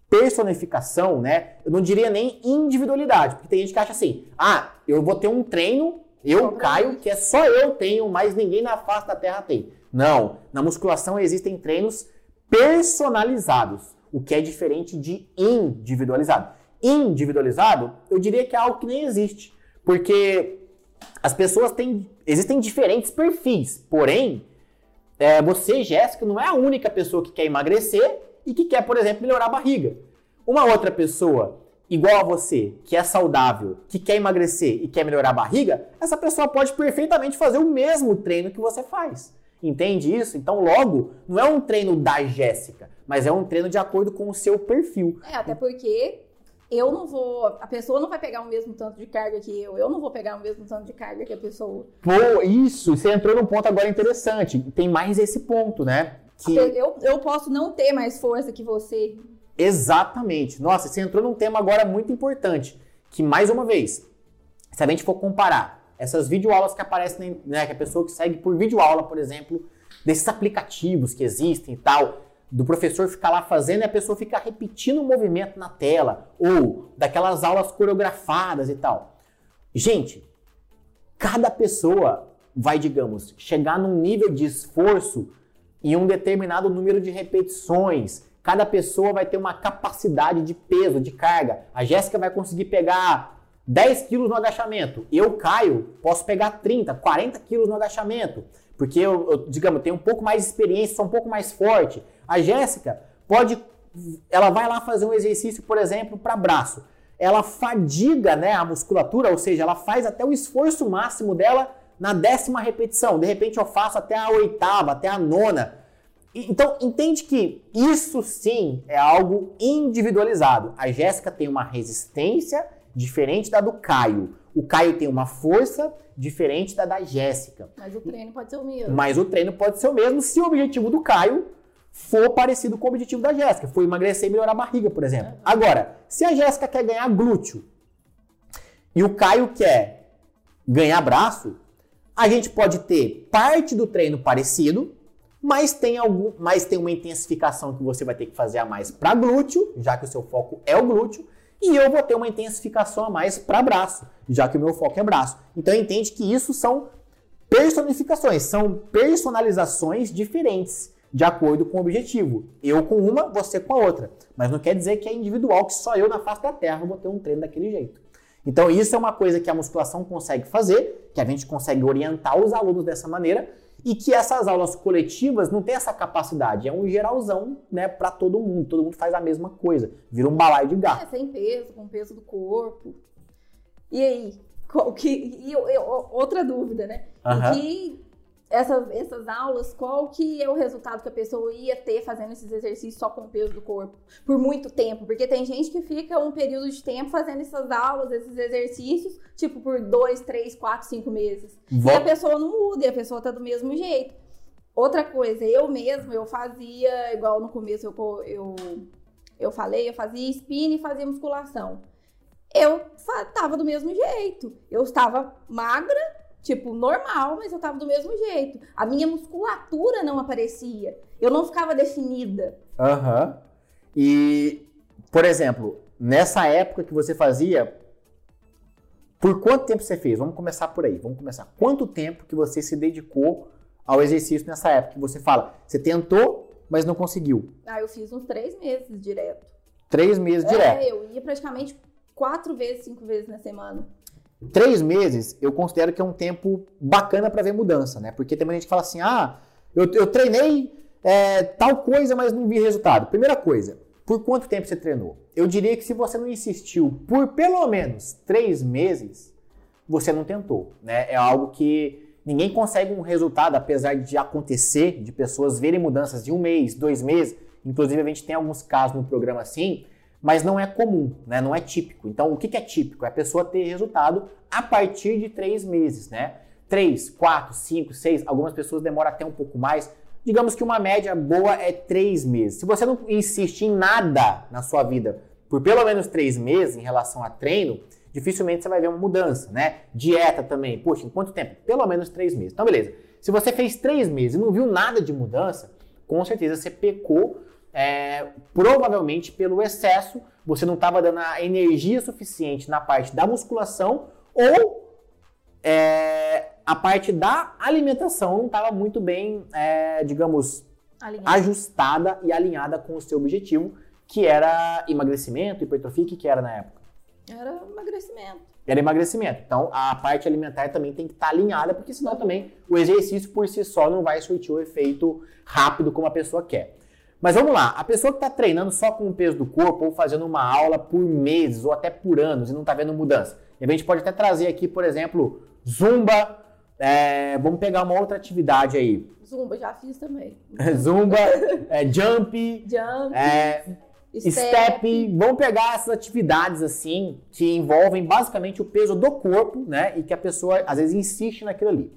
personificação, né? Eu não diria nem individualidade, porque tem gente que acha assim: ah, eu vou ter um treino, eu caio, que é só eu tenho, mas ninguém na face da terra tem. Não, na musculação existem treinos personalizados, o que é diferente de individualizado. Individualizado, eu diria que é algo que nem existe, porque as pessoas têm, existem diferentes perfis, porém, é, você, Jéssica, não é a única pessoa que quer emagrecer e que quer, por exemplo, melhorar a barriga. Uma outra pessoa igual a você, que é saudável, que quer emagrecer e quer melhorar a barriga, essa pessoa pode perfeitamente fazer o mesmo treino que você faz. Entende isso? Então, logo, não é um treino da Jéssica, mas é um treino de acordo com o seu perfil. É, até porque eu não vou. A pessoa não vai pegar o mesmo tanto de carga que eu. Eu não vou pegar o mesmo tanto de carga que a pessoa. Pô, isso, você entrou num ponto agora interessante. Tem mais esse ponto, né? Que... Eu, eu posso não ter mais força que você. Exatamente. Nossa, você entrou num tema agora muito importante. Que, mais uma vez, se a gente for comparar essas videoaulas que aparecem, né, que a pessoa que segue por videoaula, por exemplo, desses aplicativos que existem e tal, do professor ficar lá fazendo e a pessoa ficar repetindo o movimento na tela, ou daquelas aulas coreografadas e tal. Gente, cada pessoa vai, digamos, chegar num nível de esforço em um determinado número de repetições. Cada pessoa vai ter uma capacidade de peso, de carga. A Jéssica vai conseguir pegar 10 quilos no agachamento. Eu, Caio, posso pegar 30, 40 quilos no agachamento. Porque eu, eu, digamos, tenho um pouco mais de experiência, sou um pouco mais forte. A Jéssica pode. Ela vai lá fazer um exercício, por exemplo, para braço. Ela fadiga né, a musculatura, ou seja, ela faz até o esforço máximo dela na décima repetição. De repente eu faço até a oitava, até a nona. Então, entende que isso sim é algo individualizado. A Jéssica tem uma resistência diferente da do Caio. O Caio tem uma força diferente da da Jéssica. Mas o treino pode ser o mesmo. Mas o treino pode ser o mesmo se o objetivo do Caio for parecido com o objetivo da Jéssica, for emagrecer e melhorar a barriga, por exemplo. Agora, se a Jéssica quer ganhar glúteo e o Caio quer ganhar braço, a gente pode ter parte do treino parecido, mas tem algum, mas tem uma intensificação que você vai ter que fazer a mais para glúteo, já que o seu foco é o glúteo, e eu vou ter uma intensificação a mais para braço, já que o meu foco é braço. Então entende que isso são personificações, são personalizações diferentes de acordo com o objetivo. Eu com uma, você com a outra. Mas não quer dizer que é individual, que só eu na face da Terra vou ter um treino daquele jeito. Então isso é uma coisa que a musculação consegue fazer, que a gente consegue orientar os alunos dessa maneira, e que essas aulas coletivas não tem essa capacidade, é um geralzão, né, para todo mundo, todo mundo faz a mesma coisa, vira um balaio de gato. É, sem peso, com peso do corpo. E aí, qual que, e, e, outra dúvida, né? Uhum. que essas, essas aulas, qual que é o resultado que a pessoa ia ter fazendo esses exercícios só com o peso do corpo por muito tempo? Porque tem gente que fica um período de tempo fazendo essas aulas, esses exercícios, tipo por dois, três, quatro, cinco meses. E a pessoa não muda, e a pessoa tá do mesmo jeito. Outra coisa, eu mesmo, eu fazia, igual no começo eu, eu, eu falei, eu fazia spin e fazia musculação. Eu tava do mesmo jeito. Eu estava magra, tipo, normal, mas eu tava do mesmo jeito. A minha musculatura não aparecia. Eu não ficava definida. Aham. Uhum. E, por exemplo, nessa época que você fazia, por quanto tempo você fez? Vamos começar por aí. Vamos começar. Quanto tempo que você se dedicou ao exercício nessa época? Que você fala, você tentou, mas não conseguiu. Ah, eu fiz uns três meses direto. Três meses é, direto? eu ia praticamente quatro vezes, cinco vezes na semana. Três meses eu considero que é um tempo bacana para ver mudança, né? Porque tem muita gente que fala assim: ah, eu, eu treinei é, tal coisa, mas não vi resultado. Primeira coisa, por quanto tempo você treinou? Eu diria que se você não insistiu por pelo menos três meses, você não tentou, né? É algo que ninguém consegue um resultado, apesar de acontecer, de pessoas verem mudanças de um mês, dois meses. Inclusive, a gente tem alguns casos no programa assim, mas não é comum, né? não é típico. Então, o que, é típico? É a pessoa ter resultado a partir de três meses, né? Três, quatro, cinco, seis, algumas pessoas demoram até um pouco mais. Digamos que uma média boa é três meses. Se você não insiste em nada na sua vida por pelo menos três meses em relação a treino, dificilmente você vai ver uma mudança, né? Dieta também. Poxa, em quanto tempo? Pelo menos três meses. Então, beleza. Se você fez três meses e não viu nada de mudança, com certeza você pecou é, provavelmente pelo excesso, você não estava dando a energia suficiente na parte da musculação ou é, a parte da alimentação não estava muito bem, é, digamos, Alinhado. ajustada e alinhada com o seu objetivo, que era emagrecimento, hipertrofia, o que, que era na época? Era emagrecimento. Era emagrecimento. Então a parte alimentar também tem que estar tá alinhada, porque senão também o exercício por si só não vai surtir o efeito rápido como a pessoa quer. Mas vamos lá, a pessoa que está treinando só com o peso do corpo ou fazendo uma aula por meses ou até por anos e não está vendo mudança. E a gente pode até trazer aqui, por exemplo, zumba. É, vamos pegar uma outra atividade aí. Zumba, já fiz também. zumba, é, jump, jump é, step. step. Vamos pegar essas atividades assim que envolvem basicamente o peso do corpo, né? E que a pessoa às vezes insiste naquilo ali.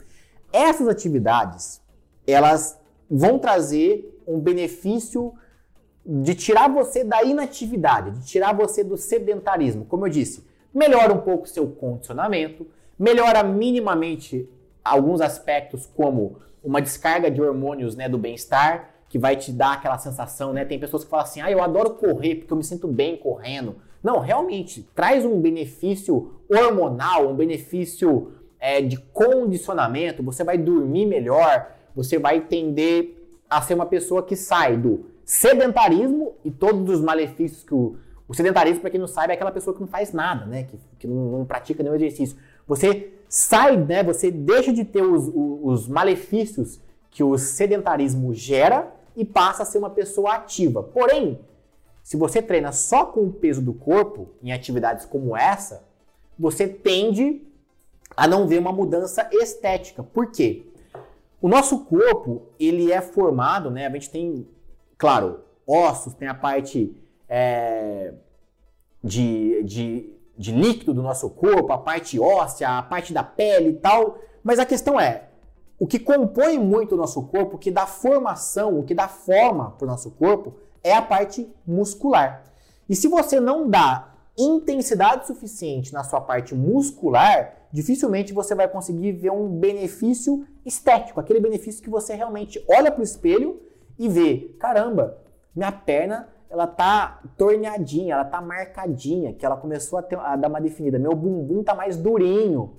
Essas atividades, elas vão trazer um benefício de tirar você da inatividade, de tirar você do sedentarismo. Como eu disse, melhora um pouco seu condicionamento, melhora minimamente alguns aspectos como uma descarga de hormônios né, do bem-estar, que vai te dar aquela sensação, né? Tem pessoas que falam assim, ah, eu adoro correr porque eu me sinto bem correndo. Não, realmente, traz um benefício hormonal, um benefício é, de condicionamento, você vai dormir melhor, você vai tender a ser uma pessoa que sai do sedentarismo e todos os malefícios que o, o sedentarismo, para quem não sabe, é aquela pessoa que não faz nada, né? Que, que não, não, pratica nenhum exercício. Você sai, né? Você deixa de ter os, os, os malefícios que o sedentarismo gera e passa a ser uma pessoa ativa. Porém, se você treina só com o peso do corpo em atividades como essa, você tende a não ver uma mudança estética. Por quê? O nosso corpo, ele é formado, né? A gente tem, claro, ossos, tem a parte é, de, de, de líquido do nosso corpo, a parte óssea, a parte da pele e tal. Mas a questão é, o que compõe muito o nosso corpo, o que dá formação, o que dá forma para o nosso corpo, é a parte muscular. E se você não dá intensidade suficiente na sua parte muscular, dificilmente você vai conseguir ver um benefício estético, aquele benefício que você realmente olha para o espelho e vê, caramba, minha perna ela tá torneadinha, ela tá marcadinha, que ela começou a, ter, a dar uma definida. Meu bumbum tá mais durinho.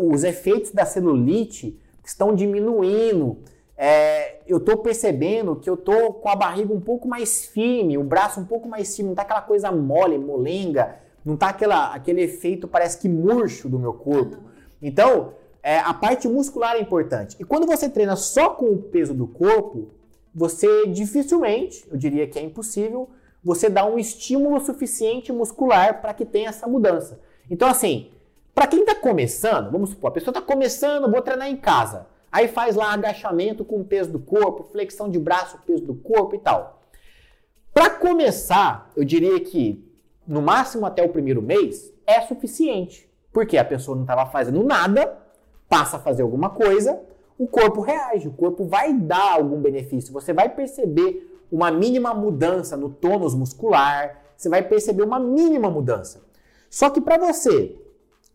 os efeitos da celulite estão diminuindo. É, eu tô percebendo que eu tô com a barriga um pouco mais firme, o braço um pouco mais firme, não tá aquela coisa mole, molenga, não tá aquela, aquele efeito, parece que murcho do meu corpo. Então, é, a parte muscular é importante. E quando você treina só com o peso do corpo, você dificilmente, eu diria que é impossível, você dá um estímulo suficiente muscular para que tenha essa mudança. Então, assim, para quem está começando, vamos supor, a pessoa está começando, vou treinar em casa. Aí faz lá agachamento com o peso do corpo, flexão de braço, peso do corpo e tal. Para começar, eu diria que no máximo até o primeiro mês, é suficiente. Porque a pessoa não estava fazendo nada, passa a fazer alguma coisa, o corpo reage, o corpo vai dar algum benefício. Você vai perceber uma mínima mudança no tônus muscular, você vai perceber uma mínima mudança. Só que para você,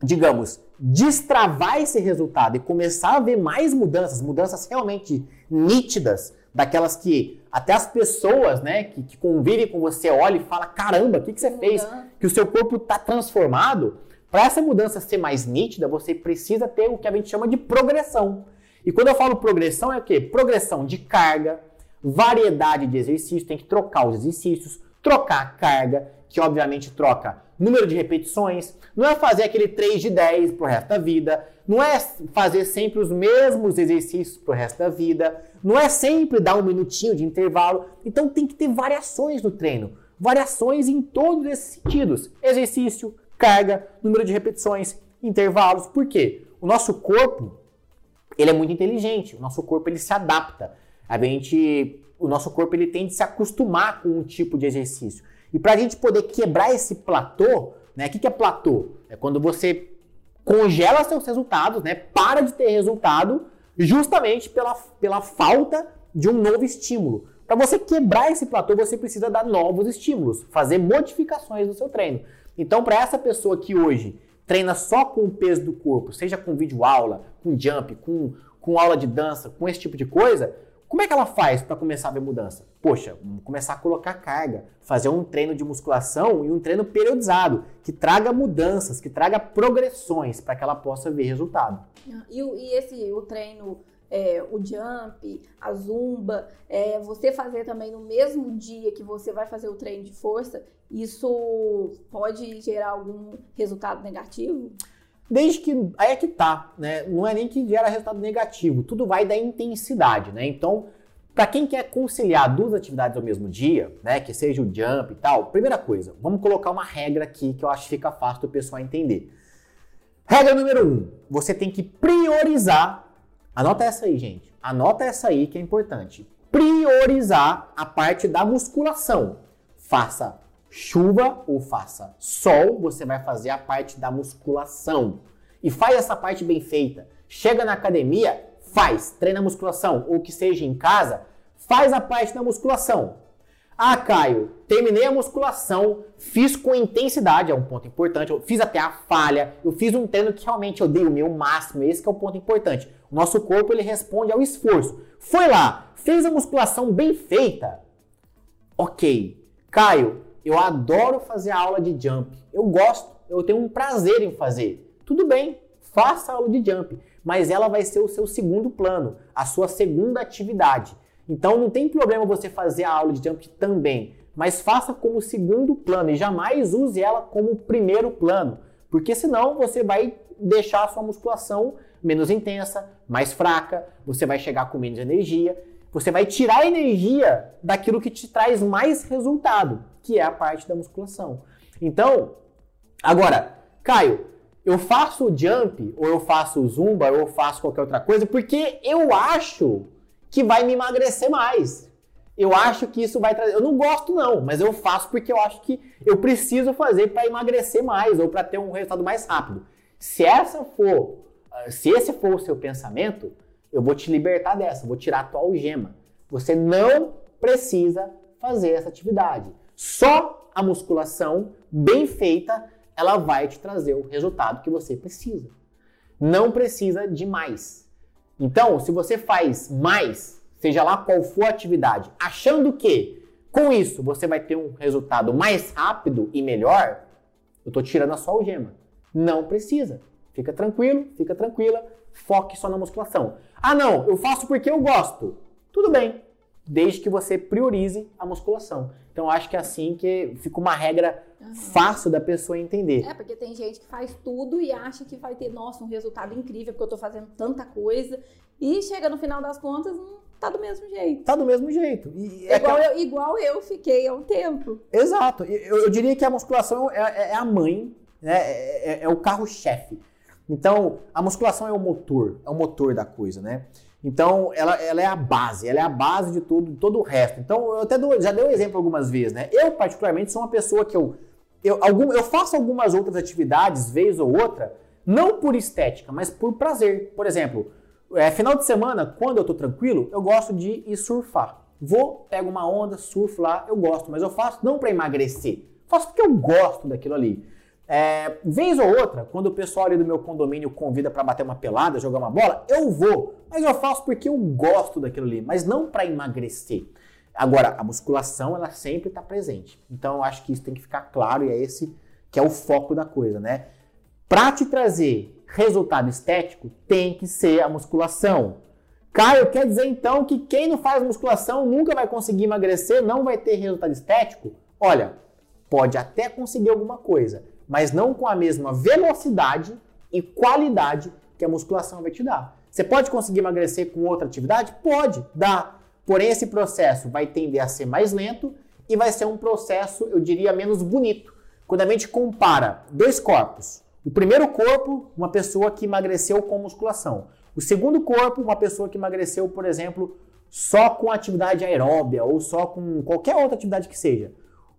digamos, destravar esse resultado e começar a ver mais mudanças, mudanças realmente nítidas, daquelas que até as pessoas, né, que, que convivem com você olham e falam, caramba, o que, que você fez? Que o seu corpo está transformado. Para essa mudança ser mais nítida, você precisa ter o que a gente chama de progressão. E quando eu falo progressão, é o quê? Progressão de carga, variedade de exercícios, tem que trocar os exercícios, trocar a carga, que obviamente troca número de repetições, não é fazer aquele 3 de 10 pro resto da vida, não é fazer sempre os mesmos exercícios pro resto da vida, não é sempre dar um minutinho de intervalo. Então tem que ter variações no treino, variações em todos esses sentidos: exercício, carga, número de repetições, intervalos. Por quê? O nosso corpo, ele é muito inteligente, o nosso corpo ele se adapta. A gente, o nosso corpo ele tende a se acostumar com um tipo de exercício. E para a gente poder quebrar esse platô, né? O que, que é platô? É quando você congela seus resultados, né? Para de ter resultado justamente pela, pela falta de um novo estímulo. Para você quebrar esse platô, você precisa dar novos estímulos, fazer modificações no seu treino. Então, para essa pessoa que hoje treina só com o peso do corpo, seja com vídeo aula, com jump, com, com aula de dança, com esse tipo de coisa, Como é que ela faz para começar a ver mudança? Poxa, começar a colocar carga, fazer um treino de musculação e um treino periodizado, que traga mudanças, que traga progressões para que ela possa ver resultado. E, e esse o treino é, o jump, a zumba, é, você fazer também no mesmo dia que você vai fazer o treino de força, isso pode gerar algum resultado negativo? Desde que. Aí é que tá, né? Não é nem que gera resultado negativo, tudo vai da intensidade, né? Então, para quem quer conciliar duas atividades ao mesmo dia, né? Que seja o jump e tal, primeira coisa, vamos colocar uma regra aqui que eu acho que fica fácil do pessoal entender. Regra número um: você tem que priorizar. Anota essa aí, gente. Anota essa aí que é importante. Priorizar a parte da musculação. Faça chuva ou faça sol, você vai fazer a parte da musculação. E faz essa parte bem feita. Chega na academia, faz, treina musculação, ou que seja em casa, faz a parte da musculação. Ah, Caio, terminei a musculação, fiz com intensidade, é um ponto importante, eu fiz até a falha, eu fiz um treino que realmente eu dei o meu máximo, esse é o ponto importante. O nosso corpo ele responde ao esforço. Foi lá, fez a musculação bem feita. OK. Caio, eu adoro fazer a aula de jump. Eu gosto, eu tenho um prazer em fazer. Tudo bem, faça a aula de jump, mas ela vai ser o seu segundo plano, a sua segunda atividade. Então não tem problema você fazer a aula de jump também, mas faça como segundo plano e jamais use ela como primeiro plano, porque senão você vai deixar a sua musculação menos intensa, mais fraca, você vai chegar com menos energia, você vai tirar energia daquilo que te traz mais resultado que é a parte da musculação. Então, agora, Caio, eu faço o jump, ou eu faço o zumba, ou eu faço qualquer outra coisa, porque eu acho que vai me emagrecer mais. Eu acho que isso vai trazer. Eu não gosto, não, mas eu faço porque eu acho que eu preciso fazer para emagrecer mais ou para ter um resultado mais rápido. Se essa for, se esse for o seu pensamento, eu vou te libertar dessa, vou tirar a tua algema. Você não precisa fazer essa atividade. Só a musculação bem feita, ela vai te trazer o resultado que você precisa. Não precisa de mais. Então, se você faz mais, seja lá qual for a atividade, achando que com isso você vai ter um resultado mais rápido e melhor, eu estou tirando a sua algema. Não precisa. Fica tranquilo, fica tranquila, foque só na musculação. Ah, não, eu faço porque eu gosto. Tudo bem, desde que você priorize a musculação. Então acho que é assim que fica uma regra uhum. fácil da pessoa entender. É, porque tem gente que faz tudo e acha que vai ter, nossa, um resultado incrível, porque eu tô fazendo tanta coisa. E chega no final das contas, não tá do mesmo jeito. Tá do mesmo jeito. É igual, eu, igual eu fiquei há um tempo. Exato. Eu, eu diria que a musculação é, é, é a mãe, né? É, é, é o carro-chefe. Então, a musculação é o motor, é o motor da coisa, né? Então, ela, ela é a base, ela é a base de tudo, todo o resto. Então, eu até dou, já dei um exemplo algumas vezes, né? Eu, particularmente, sou uma pessoa que eu, eu, algum, eu faço algumas outras atividades, vez ou outra, não por estética, mas por prazer. Por exemplo, é, final de semana, quando eu tô tranquilo, eu gosto de ir surfar. Vou, pego uma onda, surfo lá, eu gosto, mas eu faço não para emagrecer, faço porque eu gosto daquilo ali. É, vez ou outra, quando o pessoal ali do meu condomínio convida para bater uma pelada, jogar uma bola, eu vou. Mas eu faço porque eu gosto daquilo ali, mas não para emagrecer. Agora, a musculação, ela sempre está presente. Então, eu acho que isso tem que ficar claro e é esse que é o foco da coisa, né? Para te trazer resultado estético, tem que ser a musculação. Caio, quer dizer então que quem não faz musculação nunca vai conseguir emagrecer, não vai ter resultado estético? Olha, pode até conseguir alguma coisa, mas não com a mesma velocidade e qualidade que a musculação vai te dar. Você pode conseguir emagrecer com outra atividade? Pode, dá. Porém, esse processo vai tender a ser mais lento e vai ser um processo, eu diria, menos bonito. Quando a gente compara dois corpos, o primeiro corpo, uma pessoa que emagreceu com musculação. O segundo corpo, uma pessoa que emagreceu, por exemplo, só com atividade aeróbia ou só com qualquer outra atividade que seja.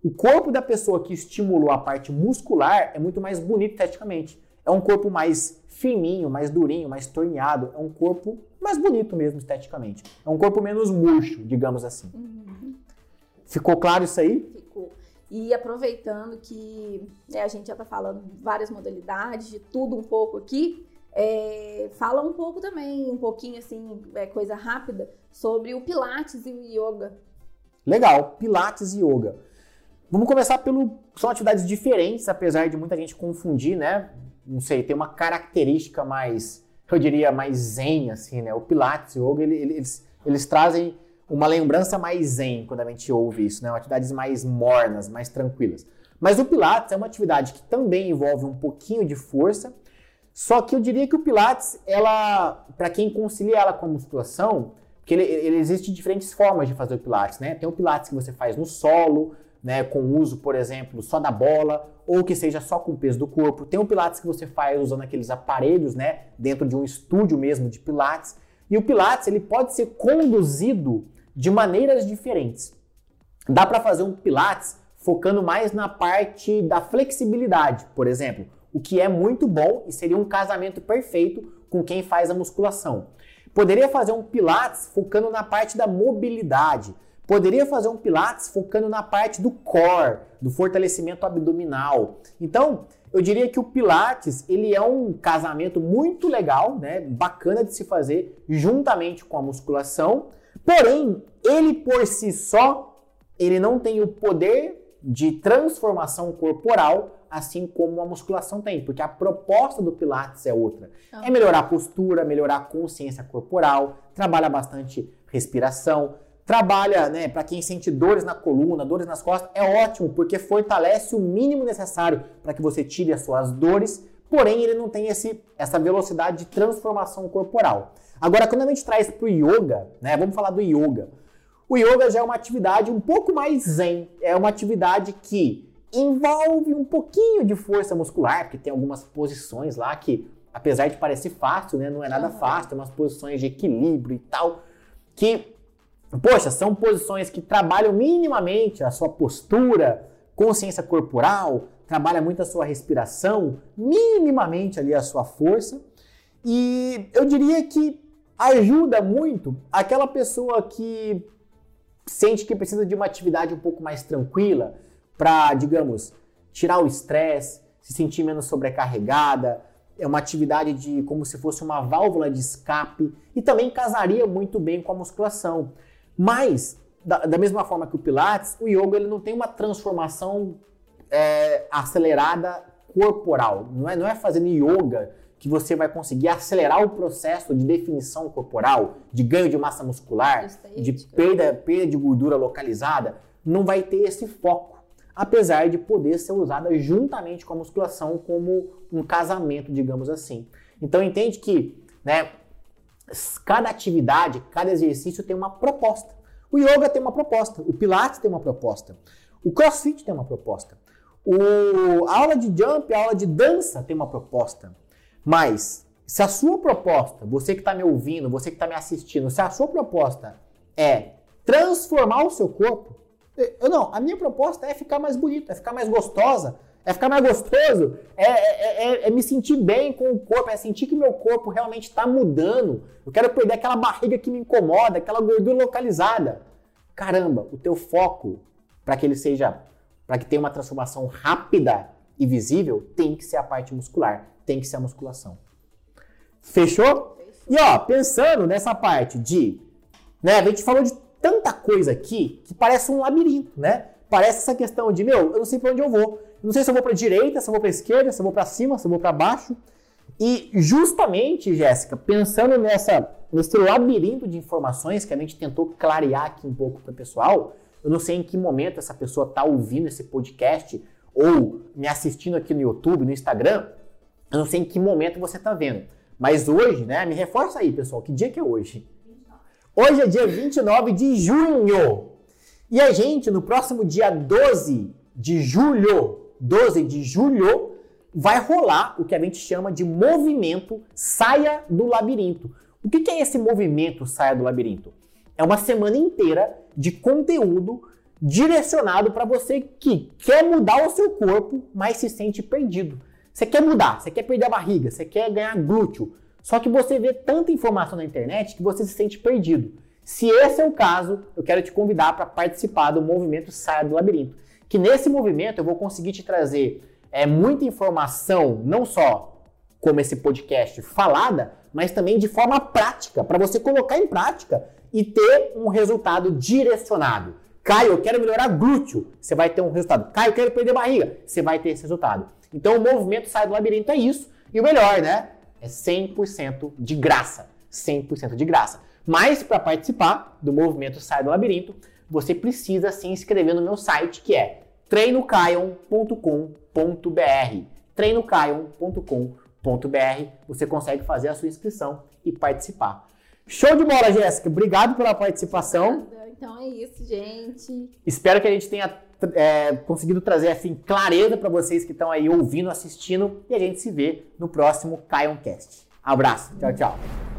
O corpo da pessoa que estimulou a parte muscular é muito mais bonito esteticamente. É um corpo mais firminho, mais durinho, mais torneado. É um corpo mais bonito mesmo esteticamente. É um corpo menos murcho, digamos assim. Uhum. Ficou claro isso aí? Ficou. E aproveitando que né, a gente já está falando várias modalidades, de tudo um pouco aqui, É, fala um pouco também, um pouquinho assim, é, coisa rápida, sobre o Pilates e o Yoga. Legal, Pilates e Yoga. Vamos começar pelo. São atividades diferentes, apesar de muita gente confundir, né? Não sei, tem uma característica mais, eu diria, mais zen, assim, né? O Pilates o Yoga, eles, eles trazem uma lembrança mais zen quando a gente ouve isso, né? Atividades mais mornas, mais tranquilas. Mas o Pilates é uma atividade que também envolve um pouquinho de força, só que eu diria que o Pilates, ela, para quem concilia ela com a musculação, porque ele, ele, existe diferentes formas de fazer o Pilates, né? Tem o Pilates que você faz no solo, né, com o uso, por exemplo, só da bola, ou que seja só com o peso do corpo. Tem o Pilates que você faz usando aqueles aparelhos, né, dentro de um estúdio mesmo de Pilates. E o Pilates, ele pode ser conduzido de maneiras diferentes. Dá para fazer um Pilates focando mais na parte da flexibilidade, por exemplo o que é muito bom e seria um casamento perfeito com quem faz a musculação. Poderia fazer um Pilates focando na parte da mobilidade. Poderia fazer um Pilates focando na parte do core, do fortalecimento abdominal. Então, eu diria que o Pilates ele é um casamento muito legal, né? Bacana de se fazer juntamente com a musculação. Porém, ele por si só, ele não tem o poder de transformação corporal assim como a musculação tem, porque a proposta do Pilates é outra. Uhum. É melhorar a postura, melhorar a consciência corporal, trabalha bastante respiração, trabalha, né, para quem sente dores na coluna, dores nas costas, é ótimo, porque fortalece o mínimo necessário para que você tire as suas dores, porém ele não tem esse, essa velocidade de transformação corporal. Agora, quando a gente traz para o yoga, né, vamos falar do yoga. O yoga já é uma atividade um pouco mais zen, é uma atividade que envolve um pouquinho de força muscular, porque tem algumas posições lá que, apesar de parecer fácil, né, não é nada fácil, tem umas posições de equilíbrio e tal, que, poxa, são posições que trabalham minimamente a sua postura, consciência corporal, trabalha muito a sua respiração, minimamente ali a sua força, e eu diria que ajuda muito aquela pessoa que sente que precisa de uma atividade um pouco mais tranquila, para, digamos, tirar o estresse, se sentir menos sobrecarregada. É uma atividade de como se fosse uma válvula de escape e também casaria muito bem com a musculação. Mas, da, da mesma forma que o Pilates, o yoga ele não tem uma transformação é, acelerada corporal. Não é, não é fazendo yoga que você vai conseguir acelerar o processo de definição corporal, de ganho de massa muscular, de perda, perda de gordura localizada. Não vai ter esse foco apesar de poder ser usada juntamente com a musculação como um casamento, digamos assim. Então entende que, né, cada atividade, cada exercício tem uma proposta. O yoga tem uma proposta, o pilates tem uma proposta, o crossfit tem uma proposta, o, a aula de jump, a aula de dança tem uma proposta. Mas se a sua proposta, você que está me ouvindo, você que está me assistindo, se a sua proposta é transformar o seu corpo, eu não, a minha proposta é ficar mais bonito, é ficar mais gostosa, é ficar mais gostoso, é, é, é, é me sentir bem com o corpo, é sentir que meu corpo realmente está mudando. Eu quero perder aquela barriga que me incomoda, aquela gordura localizada. Caramba, o teu foco para que ele seja, para que tenha uma transformação rápida e visível, tem que ser a parte muscular, tem que ser a musculação. Fechou? E ó, pensando nessa parte de, né, a gente falou de tanta coisa aqui que parece um labirinto, né? Parece essa questão de, meu, eu não sei para onde eu vou. Não sei se eu vou para direita, se eu vou para esquerda, se eu vou para cima, se eu vou para baixo. E justamente, Jéssica, pensando nessa nesse labirinto de informações que a gente tentou clarear aqui um pouco para o pessoal, eu não sei em que momento essa pessoa está ouvindo esse podcast ou me assistindo aqui no YouTube, no Instagram, eu não sei em que momento você está vendo. Mas hoje, né, me reforça aí, pessoal, que dia que é hoje? Hoje é dia 29 de junho. E a gente, no próximo dia 12 de julho, 12 de julho, vai rolar o que a gente chama de movimento Saia do Labirinto. O que é esse movimento Saia do Labirinto? É uma semana inteira de conteúdo direcionado para você que quer mudar o seu corpo, mas se sente perdido. Você quer mudar, você quer perder a barriga, você quer ganhar glúteo, só que você vê tanta informação na internet que você se sente perdido. Se esse é o caso, eu quero te convidar para participar do movimento Saia do Labirinto. Que nesse movimento eu vou conseguir te trazer é, muita informação, não só como esse podcast falada, mas também de forma prática, para você colocar em prática e ter um resultado direcionado. Caio, eu quero melhorar glúteo, você vai ter um resultado. Caio, eu quero perder barriga, você vai ter esse resultado. Então o movimento sai do labirinto é isso. E o melhor, né? É 100% de graça. 100% de graça. Mas para participar do movimento Sai do Labirinto, você precisa se inscrever no meu site que é treinocaion.com.br. treinocaion.com.br. Você consegue fazer a sua inscrição e participar. Show de bola, Jéssica. Obrigado pela participação. Então é isso, gente. Espero que a gente tenha é, conseguido trazer assim clareza para vocês que estão aí ouvindo, assistindo e a gente se vê no próximo Caioncast. Abraço. Tchau, tchau.